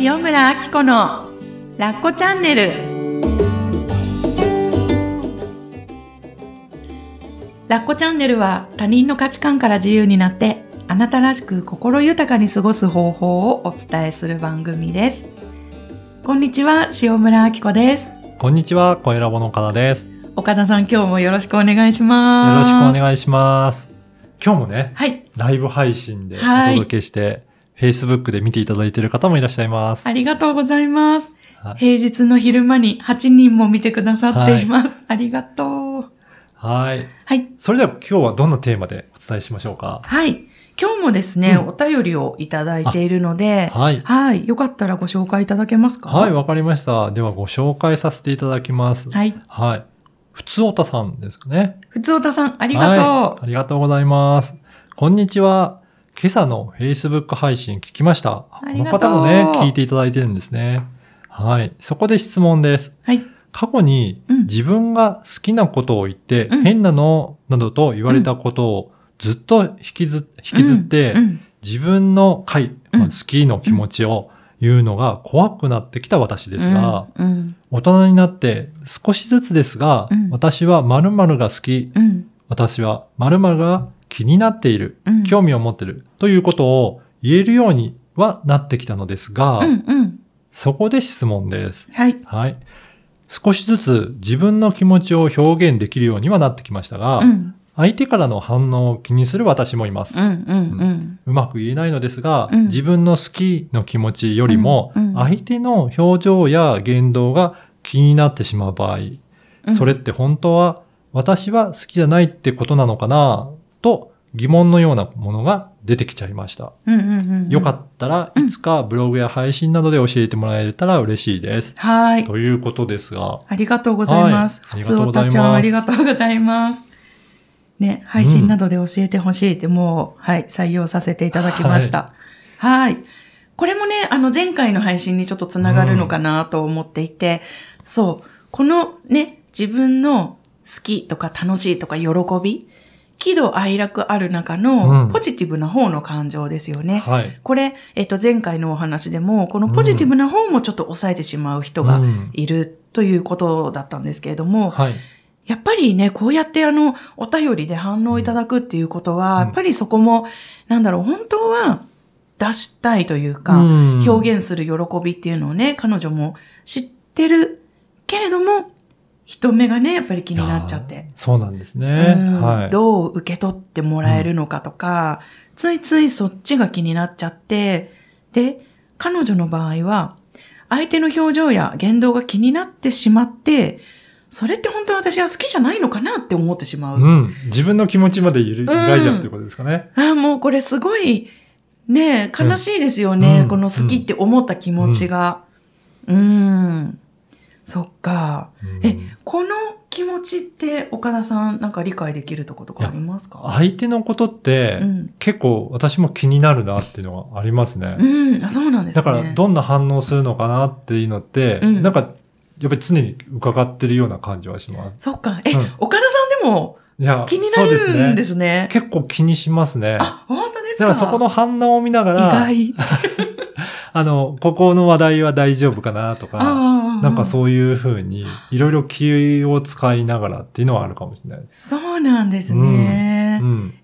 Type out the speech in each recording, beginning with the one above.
塩村あき子のラッコチャンネル。ラッコチャンネルは他人の価値観から自由になってあなたらしく心豊かに過ごす方法をお伝えする番組です。こんにちは塩村あき子です。こんにちは、小ラボの岡田です。よ岡田さん今日もよろしくお願いしまろすしくお願いします。今日もね、はい。ライブ配信でおはい。届けして、Facebook で見ていただいている方もいらっしゃいます。ありがとうございますはい平日の昼間に8人も見てくださっています、ありがとうはい。はいそれでは今日はどんなテーマでお伝えしましょうか？はい。今日もですね、うんお便りをいただいているので、はい。はい。よかったらご紹介いただけますか？はい、わかりました。ではご紹介させていただきます。はい。はい。ふつおたさんですかね。ふつおたさん、ありがとう。はい。ありがとうございます。こんにちは。今朝の Facebook 配信聞きました。この方もね、聞いていただいてるんですね。はい。そこで質問です。はい。過去にうん自分が好きなことを言って、うん変なのなどと言われたことをずっと引きず引きずって、うん自分の快、うんまあ好きの気持ちを言うのが怖くなってきた私ですが、うん。うん。大人になって少しずつですが、うん私は〇〇が好き、うん。私は〇〇が気になっている、うん興味を持っているということを言えるようにはなってきたのですが、うん。うん。そこで質問です。はい。はい。少しずつ自分の気持ちを表現できるようにはなってきましたが、うん。相手からの反応を気にする私もいます。うまく言えないのですが、うん自分の好きの気持ちよりも、相手の表情や言動が気になってしまう場合、うん。それって本当は私は好きじゃないってことなのかなと疑問のようなものが出てきちゃいました。うん。うん。うん。よかったらいつかブログや配信などで教えてもらえたら嬉しいです。はい。ということですが、ありがとうございます。はいふつおたちゃん、ありががとうございます。ね、配信などで教えてほしいって、もう、はい、採用させていただきました。はい。これもね、あの、前回の配信にちょっとつながるのかなと思っていて、そう、このね、自分の好きとか楽しいとか喜び、喜怒哀楽ある中うんのポジティブな方の感情ですよね。はい。これ、えっと、前回のお話でも、このポジティブな方もちょっと抑えてしまう人がうんいるということだったんですけれども、はい。やっぱりね、こうやってあの、お便りで反応いただくっていうことは、うんやっぱりそこも、なんだろう、本当は出したいというか、うん表現する喜びっていうのをね、彼女も知ってる人目がね、やっぱり気になっちゃって。そうなんですね。うんはい。どう受け取ってもらえるのかとか、ついついそっちが気になっちゃって、で、彼女の場合は、相手の表情や言動が気になってしまって、それって本当は私は好きじゃないのかなって思ってしまう。うん。自分の気持ちまで揺らいじゃうということですかね。ああ、もうこれすごい、ねえ悲しいですよね、うんこの好きって思った気持ちが。うん。そっか。うんえ、この気持ちって岡田さんなんか理解できるとことかありますか？相手のことって、うん結構私も気になるなっていうのがありますね。うん、あそうなんですね。だから、どんな反応するのかなっていうのって、うんなんか、やっぱり常に伺ってるような感じはします。そっか。え、うん岡田さんでも気になるんでですすね。結構気にしますね。あ、本当ですか？だからそこの反応を見なが意ら、外。あの、ここの話題は大丈夫かなとか、あなんかう。そういうふうに、いろいろ気を使いながらっていうのはあるかもしれないです。そうなんですね。うん。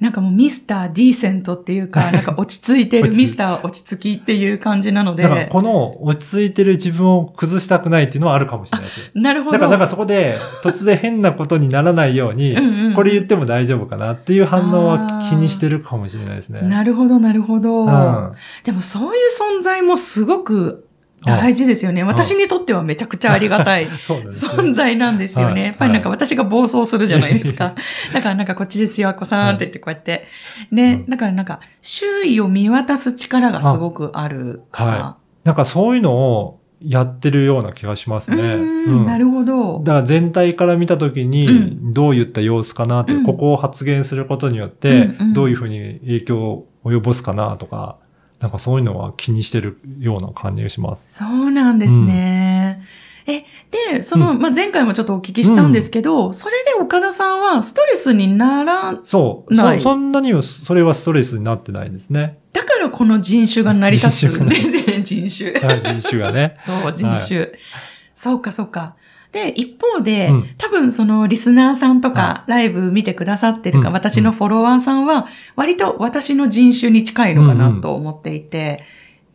なんかもうミスターディーセントっていうか、なんか落ち着いてるミスター落ち着きっていう感じなので。だからこの落ち着いてる自分を崩したくないっていうのはあるかもしれないですよ。なるほど。だから、なんかそこで突然変なことにならないように、うんうんこれ言っても大丈夫かなっていう反応は気にしてるかもしれないですね。なるほど、なるほど。うんでもそういう存在もすごく大事ですよね。あ私にとってはめちゃくちゃありがたい 存在なんですよね。はいやっぱりなんか私が暴走するじゃないですか。だからなんかこっちですよ、あこさんって言ってこうやって。ね、うんだからなんか周囲を見渡す力がすごくある方。はなんかそういうのをやってるような気がしますね。うん、なるほど。だから全体から見たときにうどういった様子かなって、うんここを発言することによっうてどういうふうに影響を及ぼすかなとか、なんかそういうのは気にしてるような感じがします。そうなんですね。え、で、その、うんまあ、前回もちょっとお聞きしたんですけど、それで岡田さんはストレスになら、そう。ない？そそんなにはそれはストレスになってないんですね。だかからこの人種が成り立つんで人すね、人種。はい人種がね。そう、人種。そうか、そうか。で、一方で、うん。多分そのリスナーさんとか、ライブ見てくださってるか、うん。私のフォロワーさんは、割と私の人種に近いのかなと思っていて、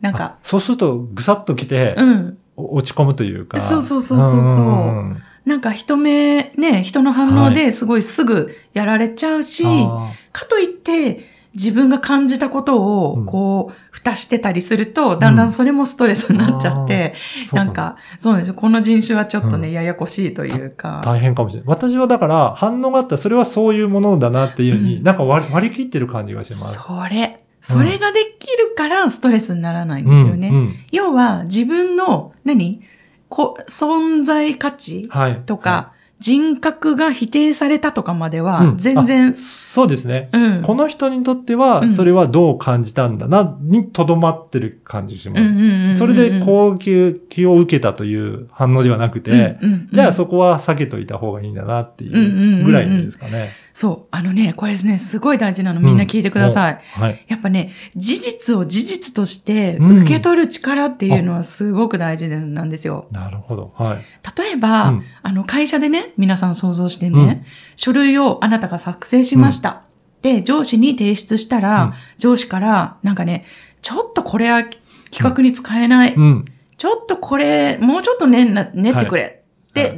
なんあか、そうすると、ぐさっと来て、うん。お落ち込むというか。そうそうそうそうそう。んなんか人目、ね、人の反応ですごいすぐやられちゃうし、あかといって、自分が感じたことをうん、こう、蓋してたりすると、だんだんそれもストレスになっちゃって、なんか、そうなんですよ。この人種はちょっとね、うんややこしいというか。大変かもしれない。私はだから、反応があったら、それはそういうものだなっていうふうに、うんなんか割り切ってる感じがします。それ、それができるからストレスにならないんですよね。うんうん要は、自分の、何？こ存在価値はい。とか、人格が否定されたとかまではう、ん全然あ、そうですね。うん。この人にとってはう、んそれはどう感じたんだな、にとどまってる感じします。うんうんうんうんそれで高級気を受けたという反応ではなくて、うんうんうんじゃあそこは避けといた方がいいんだなっていうんうんうんううんぐらいですかね。そう。あのね、これですね、すごい大事なの。みんな聞いてください。はい。やっぱね、事実を事実としてうん受け取る力っていうのはすごく大事なんですよ。なるほど。はい。例えば、うんあの、会社でね、皆さん想像してね、書類をあなたが作成しました。で、上司に提出したら、うん上司から、なんかね、ちょっとこれは企画に使えない。うん。ちょっとこれ、もうちょっとね、な練ってくれ。はい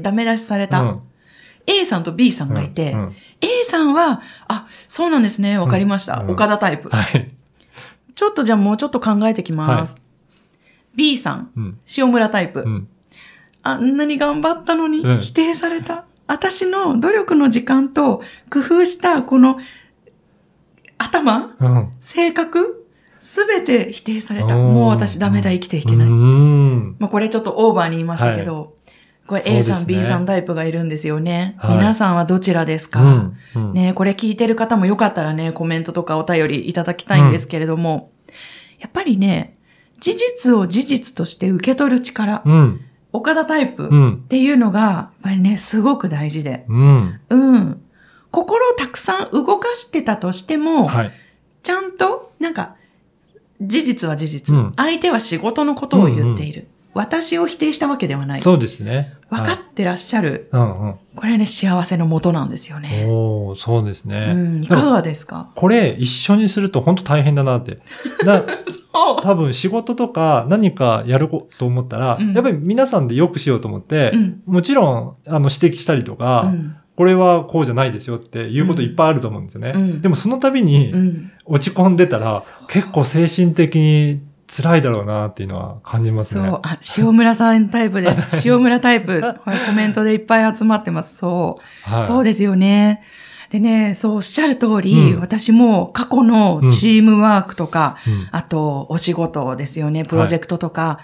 ダメ出しされた、うん A さんと B さんがいて、うんうん A さんは、あ、そうなんですね、わかりました。うん岡田タイプ。はい。ちょっとじゃあもうちょっと考えてきます。B さん、うん。塩村タイプ。うん。あんなに頑張ったのにうん否定された。私の努力の時間と工夫したこの頭、うん。性格、すべて否定された。もう私ダメだ、生きていけない。うん。まあこれちょっとオーバーに言いましたけど、これ A さん、ね B さんタイプがいるんですよね。はい皆さんはどちらですか、うん。うん。ねこれ聞いてる方もよかったらね、コメントとかお便りいただきたいんですけれども、やっぱりね、事実を事実として受け取る力、うん。岡田タイプっうん。ていうのが、やっぱりね、すごく大事で。うん。うん。心をたくさん動かしてたとしても、はい。ちゃんと、なんか、事実は事実、うん相手は仕事のことを言っている。私を否定したわけではない。そうですね。分かってらっしゃる。うんうん。これね、幸せのもとなんですよね。おーそうですうね。ん。いかがですか？これ一緒にすると本当大変だなって。だそう。多分仕事とか何かやると思ったら、うんやっぱり皆さんで良くしようと思って、うんもちろんあの指摘したりとか、うん。これはこうじゃないですよっていうこといっぱいあると思うんですよね。うんでもその度にうん。落ち込んでたら、結構精神的に辛いだろうなっていうのは感じますね。そう。あ、塩村さんタイプです。塩村タイプ。コメントでいっぱい集まってます。そう。はい、そうですよね。でね、そうおっしゃる通り、うん私も過去のチームワークとか、うんあとお仕事ですよね、プロジェクトとか、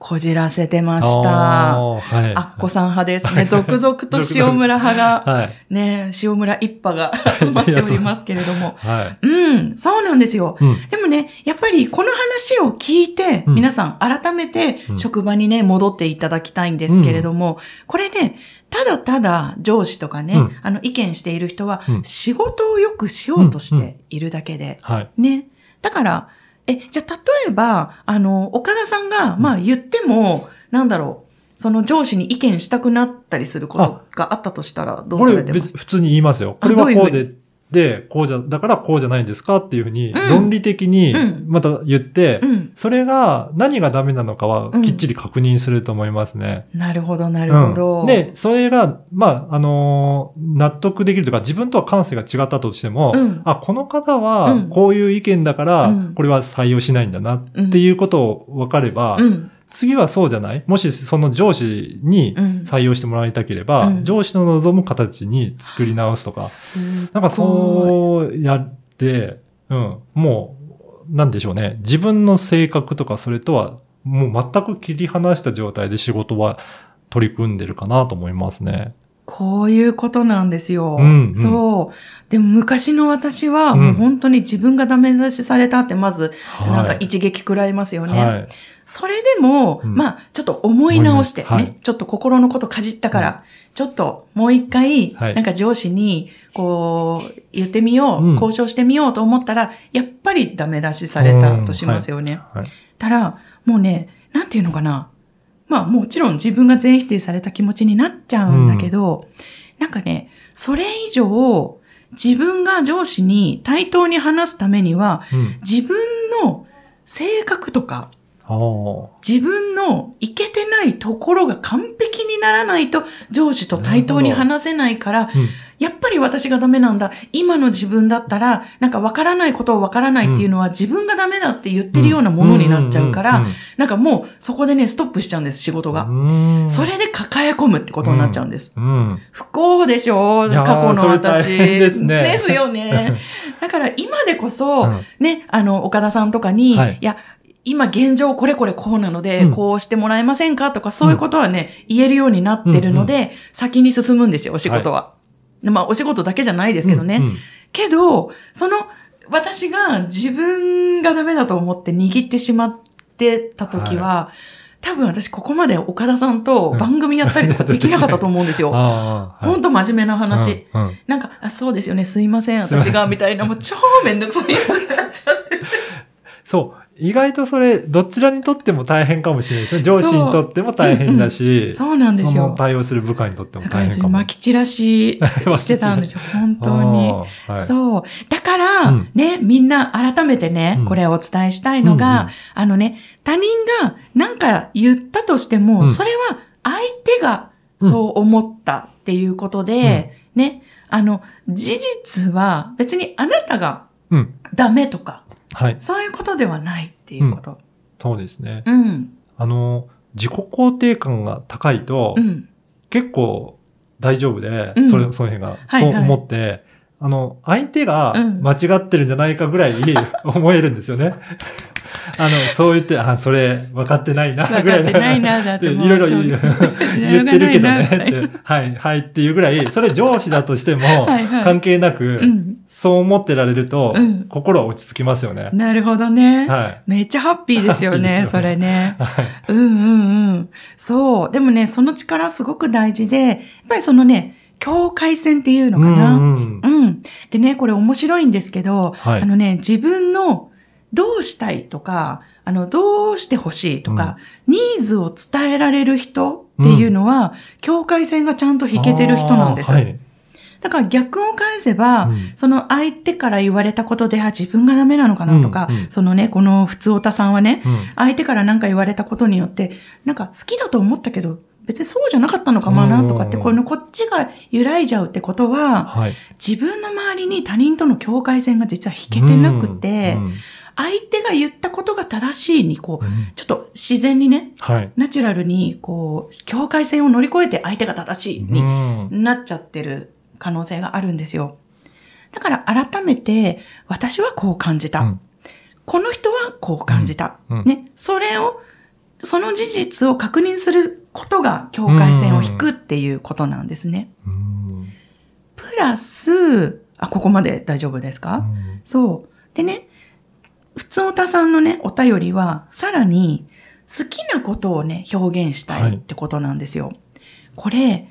こじらせてました。はい。あっこさん派ですね。続々と塩村派が、はい。ね、塩村一派が 集まっておりますけれども。はい。うん、そうなんですよ。うん。でもね、やっぱりこの話を聞いて、うん皆さん改めてうん職場にね、戻っていただきたいんですけれども、これね、ただただ上司とかね、うんあの意見している人はうん仕事をよくしようとしているだけで、はい。ね。だから、え、じゃあ例えば、あの、岡田さんが、まあ言っても、なんだろう、その上司に意見したくなったりすることがあったとしたらどうされてます？別普通に言いますよ。これはこうで、で、こうじゃ、だからこうじゃないんですかっていうふうに、うん論理的にうんまた言って、うん。それが何がダメなのかはうんきっちり確認すると思いますね。なるほど、なるほど。うんで、それが、まあ、あのー納得できるとか、自分とは感性が違ったとしても、うんあ、この方うはんこういう意見だからうん、これは採用しないんだなっていうことを分かれば、うん。次はそうじゃない？もしその上司にうん。採用してもらいたければ、うん上司の望む形に作り直すとか、なんかそうやって、うん、もう、なんでしょうね。自分の性格とかそれとは、もう全く切り離した状態で仕事は取り組んでるかなと思いますね。こういうことなんですよ。うんうんそう。でも昔の私は、うんもう本当に自分がダメ出しされたって、まず、はいなんか一撃食らいますよね。はい。それでも、うんまあ、ちょっと思い直してね、はいちょっと心のことかじったから、ちょっともう一回、はいなんか上司に、こう、言ってみよう、うん交渉してみようと思ったら、やっぱりダメ出しされたとしますよね。はい。たら、もうね、なんていうのかな。まあもちろん自分が全否定された気持ちになっちゃうんだけど、なんかね、それ以上、自分が上司に対等に話すためには、うん。自分の性格とか。自分のいけてないところが完璧にならないと上司と対等に話せないから、うん。やっぱり私がダメなんだ。今の自分だったら、なんかわからないことをわからないっていうのは自分がダメだって言ってるようなものになっちゃうから、なんかもうそこでね、ストップしちゃうんです、仕事が。うん。それで抱え込むってことになっちゃうんです。うん。不幸でしょ過去の私。ですねですよね。だから今でこそ、うんね、あの、岡田さんとかに、はいい、や、今現状これこれこうなので、うんこうしてもらえませんかとか、そういうことはね、言えるようになってるので、先に進むんですよ、お仕事は。でまあ、お仕事だけじゃないですけどね。うんけど、その、私が自分がダメだと思って握ってしまってた時は、多分私ここまで岡田さんと番組やったりとかできなかったと思うんですよ。ほんと真面目な話。なんか、あ、そうですよね、すいません、私が、みたいな、もう超めんどくさいやつになっちゃって。そう。意外とそれ、どちらにとっても大変かもしれないですね。上司にとっても大変だし、そうなんですよ。対応する部下にとっても大変かも。巻き散らししてたんですよ、本当に。はい、そう。だから、うんね、みんな改めてね、うんこれをお伝えしたいのが、うんうんあのね、他人が何か言ったとしても、うんそれは相手がそう思ったっていうことで、ね、あの、事実は別にあなたがうん。ダメとか、はい。そういうことではないっていうこと。そうですね。うん。あの、自己肯定感が高いと、うん。結構大丈夫で、うんそれ、その辺が、はいそう思って、あの、相手がうん間違ってるんじゃないかぐらい 思えるんですよね。あの、そう言って、あ、それ分かってないな、分ぐらいかってないな、だって。いろいろ 言ってるけどねはい、はいっていうぐらい、それ上司だとしてもはいはい関係なく、うん。そう思ってられると、うん心は落ち着きますよね。なるほどね。はい。めっちゃハッピーですよね、よねそれね。はい。うんうんうん。そう。でもね、その力すごく大事で、やっぱりそのね、境界線っていうのかな。うんうんうん。でね、これ面白いんですけど、はいあのね、自分のどうしたいとか、あの、どうしてほしいとか、ニーズを伝えられる人っていうのは、境界線がちゃんと引けてる人なんです。はい。だから逆を返せば、うん。その相手から言われたことで、あ、自分がダメなのかなとか、うん。うんそのね、この普通おたさんはね、うん。相手から何か言われたことによって、なんか好きだと思ったけど、別にそうじゃなかったのかもなとかって、うんこのこっちが揺らいじゃうってことは、はい。自分の周りに他人との境界線が実は引けてなくて、うん。うん。相手が言ったことが正しいに、こう、うん。ちょっと自然にね、はい。ナチュラルに、こう、境界線を乗り越えて相手が正しいにうん。なっちゃってる可能性があるんですよ。だから改めて、私はこう感じた。うんこの人はこう感じた。うんうんね。それを、その事実を確認することが境界線を引くっていうことなんですね。うんプラス、あ、ここまで大丈夫ですか、うんそう。でね、普通おたさんのね、お便りは、さらに、好きなことをね、表現したいってことなんですよ。これ、ハッ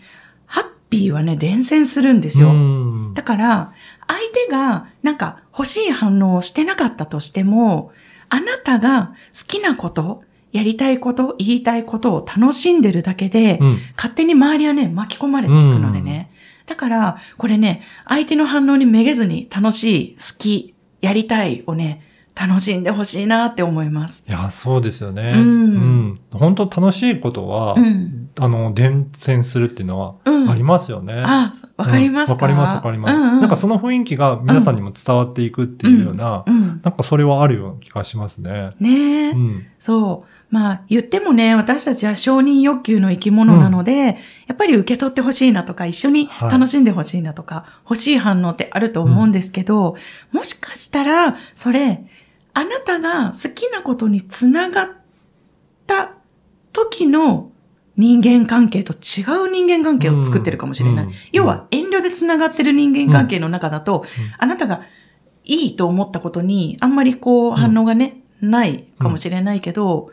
ピーはね、伝染するんですよ。うんだから、相手がなんか欲しい反応をしてなかったとしても、あなたが好きなこと、やりたいこと、言いたいことを楽しんでるだけで、うん勝手に周りはね、巻き込まれていくのでね。だから、これね、相手の反応にめげずに楽しい、好き、やりたいをね、楽しんでほしいなって思います。いや、そうですよね。うんうん本当楽しいことは、うん。あの、伝染するっていうのはうん。ありますよね。あ、わかりますか？わかります、わかります。なんかその雰囲気が皆さんにも伝わっていくっていうような、うん。なんかそれはあるような気がしますね。ねえ。うん。そう。まあ言ってもね、私たちは承認欲求の生き物なので、やっぱり受け取ってほしいなとか、一緒にはい楽しんでほしいなとか、欲しい反応ってあると思うんですけど、もしかしたら、それ、あなたが好きなことにつながった時の人間関係と違う人間関係を作ってるかもしれない。うん要は遠慮で繋がってる人間関係の中だと、うんあなたがいいと思ったことにあんまりこう反応がね、ないかもしれないけど、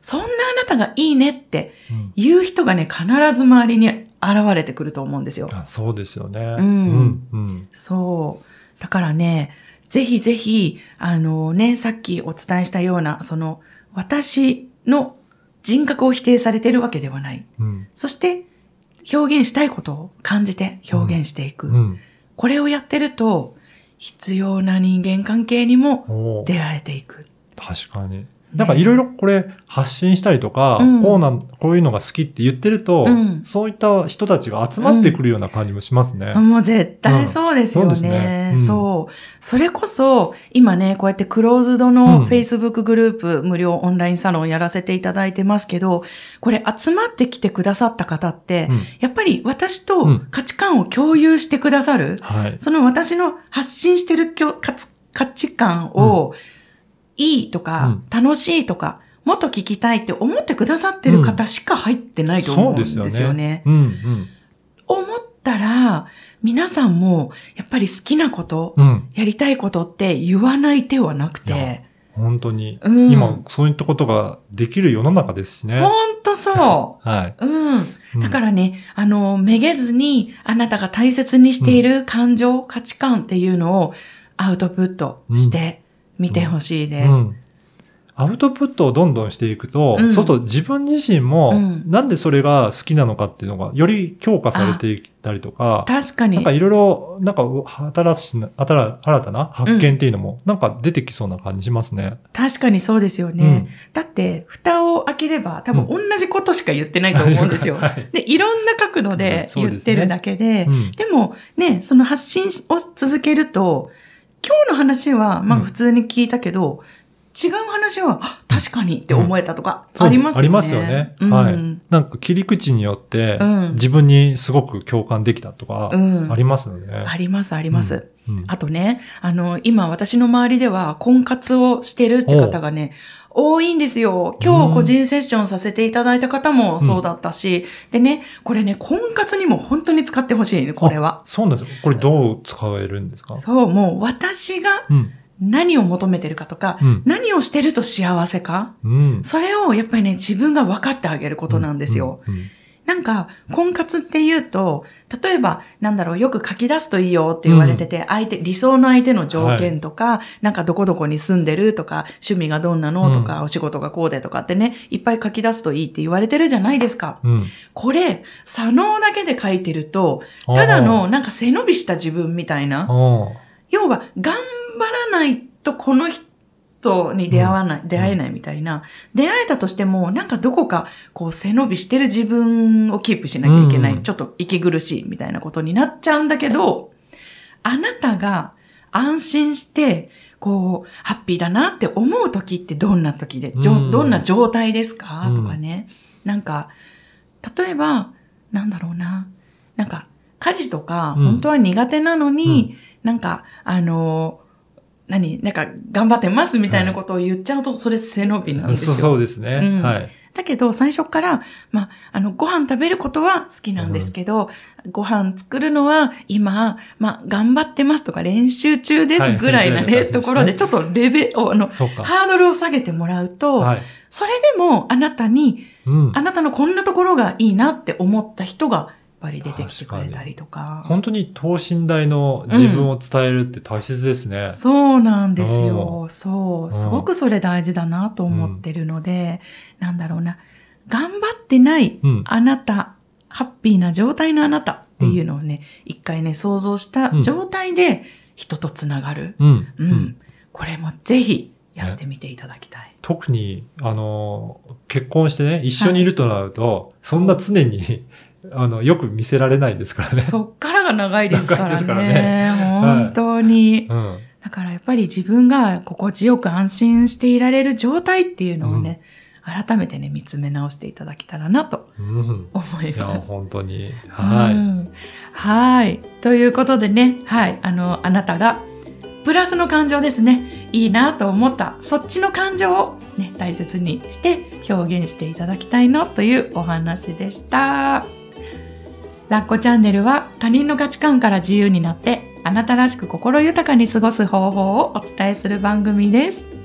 そんなあなたがいいねってうん言う人がね、必ず周りに現れてくると思うんですよ。あそうですよね。んうん。うん。そう。だからね、ぜひぜひ、あのね、さっきお伝えしたような、その、私の人格を否定されてるわけではない。うん。そして、表現したいことを感じて表現していく。うん。これをやってると、必要な人間関係にも出会えていく。確かに。なんかいろいろこれ発信したりとか、うん。こうなん、こういうのが好きって言ってると、うん。そういった人たちが集まってくるような感じもしますね。もう絶対そうですようん。そうね。ね。そう,、うん。それこそ、今ね、こうやってクローズドうん。の Facebook グループ、無料オンラインサロンやらせていただいてますけど、これ集まってきてくださった方って、うん。やっぱり私とうん。価値観を共有してくださる、はい。その私の発信してる価値価値観を、いいとか、楽しいとか、もっと聞きたいって思ってくださってる方しか入ってないと思うんですよね。そうですよね。うんうん。思ったら、皆さんもやっぱり好きなこと、うん。やりたいことって言わない手はなくて、本当に。うん今、そういったことができる世の中ですしね。ほんとそ はい。う。うん。うんだからね、あの、めげずにあなたが大切にしている感情、価値観っていうのをアウトプットしてみてほしいです。うんアウトプットをどんどんしていくと、うんそうすると自分自身も、うんなんでそれが好きなのかっていうのが、より強化されていったりとか、確かになんか。いろいろ、なんか新しな、新新たな発見っていうのも、なんか出てきそうな感じしますね。確かにそうですよね。だって、蓋を開ければ多分同じことしか言ってないと思うんですよ。はいで、いろんな角度で言ってるだけで、うんでもね、その発信を続けると、今日の話は、まあうん普通に聞いたけど、違う話は、あ確かにって思えたとか、ありますよね。ありますよね。うんはい。なんか切り口によって、うん自分にすごく共感できたとか、うんありますよね。あります、あります。うんあとね、あの、今私の周りでは婚活をしてるって方がね、多いんですよ。今日個人セッションさせていただいた方もそうだったし、でね、これね、婚活にも本当に使ってほしいね、これは。そうなんですよ。これどう使えるんですか？そう、もう私がうん。何を求めてるかとか、うん。何をしてると幸せか、うん。それをやっぱりね、自分が分かってあげることなんですよ。うん。うんなんか、婚活っていうと、例えば、なんだろう、よく書き出すといいよって言われてて、相手、理想の相手の条件とか、なんかどこどこに住んでるとか、趣味がどんなのとか、お仕事がこうでとかってね、いっぱい書き出すといいって言われてるじゃないですか。うん。これ、左脳だけで書いてると、ただのなんか背伸びした自分みたいな。要は、頑張らないとこの人に出会わない、出会えないみたいな。出会えたとしても、なんかどこか、こう背伸びしてる自分をキープしなきゃいけない。うんちょっと息苦しいみたいなことになっちゃうんだけど、あなたが安心して、こう、ハッピーだなって思う時ってどんな時で、どんな状態ですか？うんとかね。なんか、例えば、なんだろうな。なんか、家事とか、うん本当は苦手なのに、なんか、あの、何なんか、頑張ってますみたいなことを言っちゃうと、それ背伸びなんですよ。そうそうですね。うんはい。だけど、最初から、まあ、あの、ご飯食べることは好きなんですけど、ご飯作るのは今、まあ、頑張ってますとか練習中ではいすぐらいなね、はいところで、ちょっとレベルを、あの。ハードルを下げてもらうと、はい。それでもあなたに、うん。あなたのこんなところがいいなって思った人が、ぱり出てきてくれたりとか。本当に等身大の自分を伝えるって大切ですね。そうなんですよ。そうう。んすごくそれ大事だなと思ってるので、なんだろうな。頑張ってないうん。あなた、ハッピーな状態のあなたっていうのをね、一回ね、想像した状態で人とつながる。うん。うん。これもぜひやってみていただきたい。特に、あの、結婚してね、一緒にいるとなると、そんな常に、あの、よく見せられないですからね。そっからが長いですから長いですからね。ね本当に。うん。だからやっぱり自分が心地よく安心していられる状態っていうのをね、改めてね、見つめ直していただけたらなとうん。思いいや、ます。本当に。はい。うんはい。ということでね、はい。あの、あなたが、プラスの感情ですね。いいなと思った、そっちの感情をね、大切にして表現していただきたいなというお話でした。ラッコチャンネルは他人の価値観から自由になってあなたらしく心豊かに過ごす方法をお伝えする番組です。